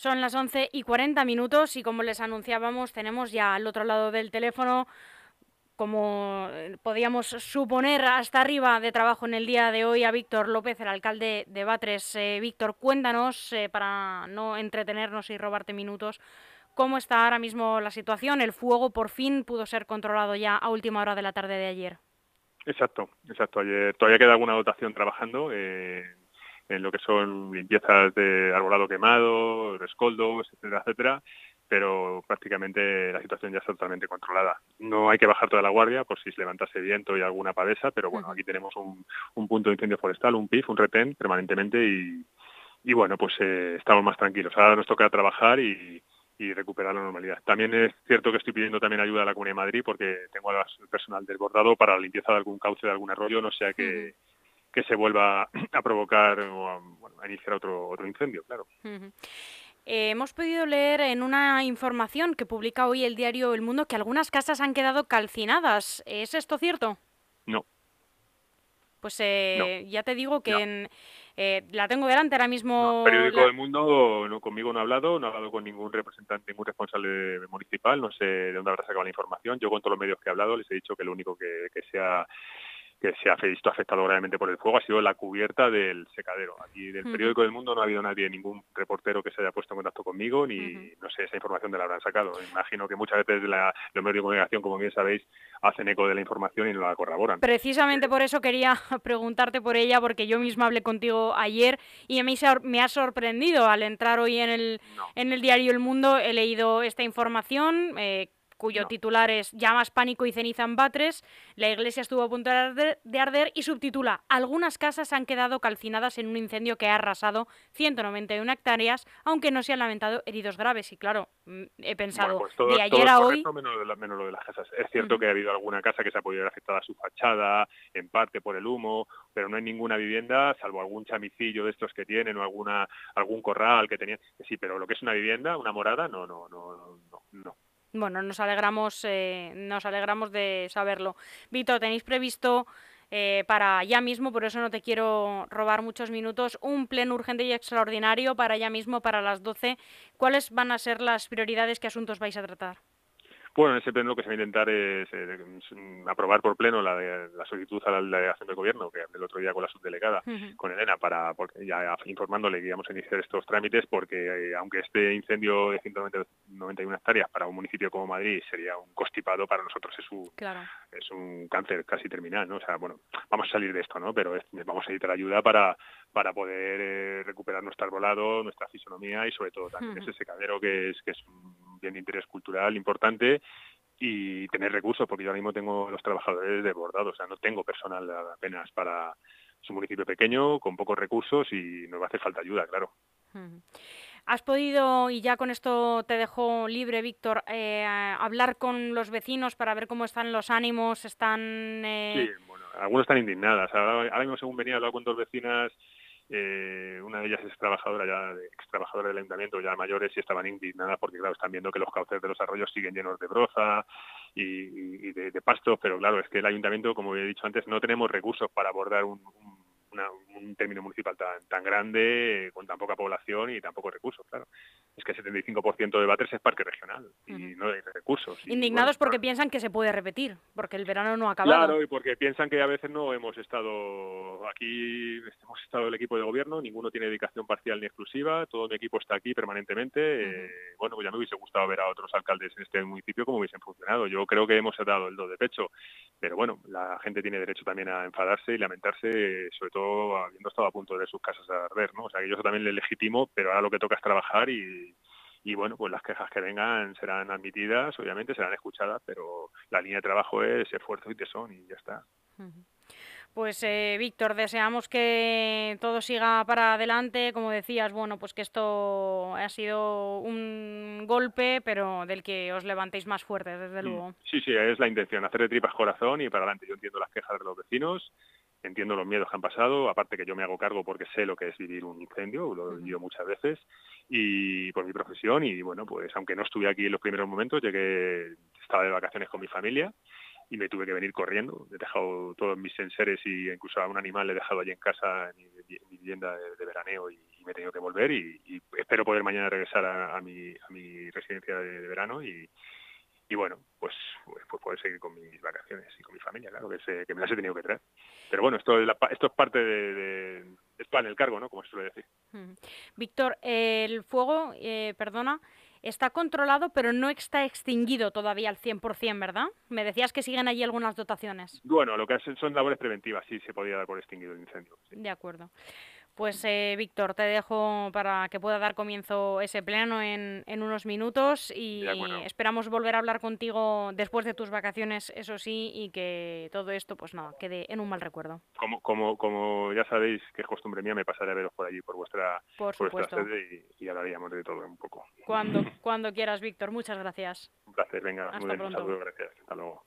Son las 11 y 40 minutos y como les anunciábamos tenemos ya al otro lado del teléfono, como eh, podíamos suponer, hasta arriba de trabajo en el día de hoy a Víctor López, el alcalde de Batres. Eh, Víctor, cuéntanos, eh, para no entretenernos y robarte minutos, cómo está ahora mismo la situación. El fuego por fin pudo ser controlado ya a última hora de la tarde de ayer. Exacto, exacto. Ayer todavía queda alguna dotación trabajando en lo que son limpiezas de arbolado quemado, rescoldos, etcétera, etcétera, pero prácticamente la situación ya está totalmente controlada. No hay que bajar toda la guardia por si se levantase viento y alguna pavesa, pero bueno, aquí tenemos un, punto de incendio forestal, un PIF, un retén permanentemente y, y bueno, pues eh, estamos más tranquilos. Ahora nos toca trabajar y, y recuperar la normalidad. También es cierto que estoy pidiendo también ayuda a la Comunidad de Madrid porque tengo al personal desbordado para la limpieza de algún cauce de algún arroyo, no sea que, que se vuelva a provocar o a, iniciar otro, otro incendio, claro. Eh, hemos podido leer en una información que publica hoy el diario El Mundo que algunas casas han quedado calcinadas. ¿Es esto cierto? No. Pues eh, ya te digo que en, eh, la tengo delante ahora mismo. el periódico del Mundo no, conmigo no ha hablado, no ha hablado con ningún representante, ningún responsable municipal, no sé de dónde habrá sacado la información. Yo con todos los medios que he hablado les he dicho que lo único que, que se ha que se ha visto afectado gravemente por el fuego ha sido la cubierta del secadero. Aquí del periódico del Mundo no ha habido nadie, ningún reportero que se haya puesto en contacto conmigo, ni no sé esa información de la habrán sacado. Imagino que muchas veces la, los medios de comunicación, como bien sabéis, hacen eco de la información y no la corroboran. Precisamente por eso quería preguntarte por ella, porque yo misma hablé contigo ayer y me, me ha sorprendido al entrar hoy en el, en el diario El Mundo. He leído esta información. Eh, cuyo titular es Llamas, pánico y ceniza en Batres. La iglesia estuvo a punto de arder, y subtitula Algunas casas han quedado calcinadas en un incendio que ha arrasado 191 hectáreas, aunque no se han lamentado heridos graves. Y claro, mm, he pensado, pues de ayer a hoy... Menos, lo de las casas. Es cierto que ha habido alguna casa que se ha podido ver afectada a su fachada, en parte por el humo, pero no hay ninguna vivienda, salvo algún chamicillo de estos que tienen o alguna algún corral que tenían. Sí, pero lo que es una vivienda, una morada, no, no, no, no. no. Bueno, nos alegramos, eh, nos alegramos de saberlo. Víctor, ¿tenéis previsto eh, para ya mismo, por eso no te quiero robar muchos minutos, un pleno urgente y extraordinario para ya mismo, para las 12? ¿Cuáles van a ser las prioridades? ¿Qué asuntos vais a tratar? Bueno, en ese pleno lo que se va a intentar es eh, aprobar por pleno la, la solicitud a la delegación de gobierno, que el otro día con la subdelegada, con Elena, para ya informándole que íbamos a iniciar estos trámites, porque eh, aunque este incendio de 191 hectáreas para un municipio como Madrid sería un costipado, para nosotros es un, es un cáncer casi terminal, ¿no? O sea, bueno, vamos a salir de esto, ¿no? Pero vamos a necesitar ayuda para, para poder eh, recuperar nuestro arbolado, nuestra fisonomía y sobre todo también ese secadero que es, que es un bien de interés cultural importante y tener recursos, porque yo ahora mismo tengo los trabajadores desbordados, o sea, no tengo personal apenas para su municipio pequeño, con pocos recursos y nos va a hacer falta ayuda, claro. ¿Has podido, y ya con esto te dejo libre, Víctor, eh, hablar con los vecinos para ver cómo están los ánimos? Están, eh... Sí, bueno, algunos están indignadas. Ahora, mismo, según venía, hablado con dos vecinas eh, una de ellas es trabajadora ya, ex trabajadora del ayuntamiento, ya mayores, y estaban indignadas porque, claro, están viendo que los cauces de los arroyos siguen llenos de broza y, de, de pastos, pero claro, es que el ayuntamiento, como he dicho antes, no tenemos recursos para abordar un término municipal tan, tan grande, con tan poca población y tan pocos recursos, claro. Es que el 75% de Batres es parque regional y no hay recursos. Indignados porque piensan que se puede repetir, porque el verano no ha acabado. Claro, y porque piensan que a veces no hemos estado aquí, hemos estado el equipo de gobierno, ninguno tiene dedicación parcial ni exclusiva, todo mi equipo está aquí permanentemente. Eh, bueno, pues ya me hubiese gustado ver a otros alcaldes en este municipio cómo hubiesen funcionado. Yo creo que hemos dado el do de pecho, pero bueno, la gente tiene derecho también a enfadarse y lamentarse, sobre todo habiendo estado a punto de sus casas a arder, ¿no? O sea, que yo también le legitimo, pero ahora lo que toca es trabajar y, y bueno, pues las quejas que vengan serán admitidas, obviamente serán escuchadas, pero la línea de trabajo es esfuerzo y tesón y ya está. Pues eh, Víctor, deseamos que todo siga para adelante. Como decías, bueno, pues que esto ha sido un golpe, pero del que os levantéis más fuerte, desde mm. luego. Sí, sí, es la intención, hacer de tripas corazón y para adelante. Yo entiendo las quejas de los vecinos, entiendo los miedos que han pasado, aparte que yo me hago cargo porque sé lo que es vivir un incendio, lo he vivido muchas veces, y por mi profesión, y bueno, pues aunque no estuve aquí en los primeros momentos, llegué, estaba de vacaciones con mi familia, y me tuve que venir corriendo. He dejado todos mis enseres y incluso a un animal le he dejado allí en casa, en mi, vivienda de, veraneo y, me he tenido que volver y, espero poder mañana regresar a, mi, a mi residencia de, verano y, y bueno, pues, pues, pues, poder seguir con mis vacaciones y con mi familia, claro, que, se, que me las he tenido que traer. Pero bueno, esto, esto es parte de, de, plan, el cargo, ¿no? Como se suele decir. Víctor, el fuego, eh, perdona, está controlado, pero no está extinguido todavía al 100%, ¿verdad? Me decías que siguen allí algunas dotaciones. Bueno, lo que hacen son labores preventivas, sí, se podía dar por extinguido el incendio. De acuerdo. Pues eh, Víctor, te dejo para que pueda dar comienzo ese pleno en, en unos minutos y esperamos volver a hablar contigo después de tus vacaciones, eso sí, y que todo esto pues nada, quede en un mal recuerdo. Como, como, como ya sabéis que es costumbre mía, me pasaré a veros por allí, por vuestra, por sede y, hablaríamos de todo un poco. Cuando, cuando quieras, Víctor. Muchas gracias. Un placer, venga. muy bien, Un saludo, gracias. Hasta luego.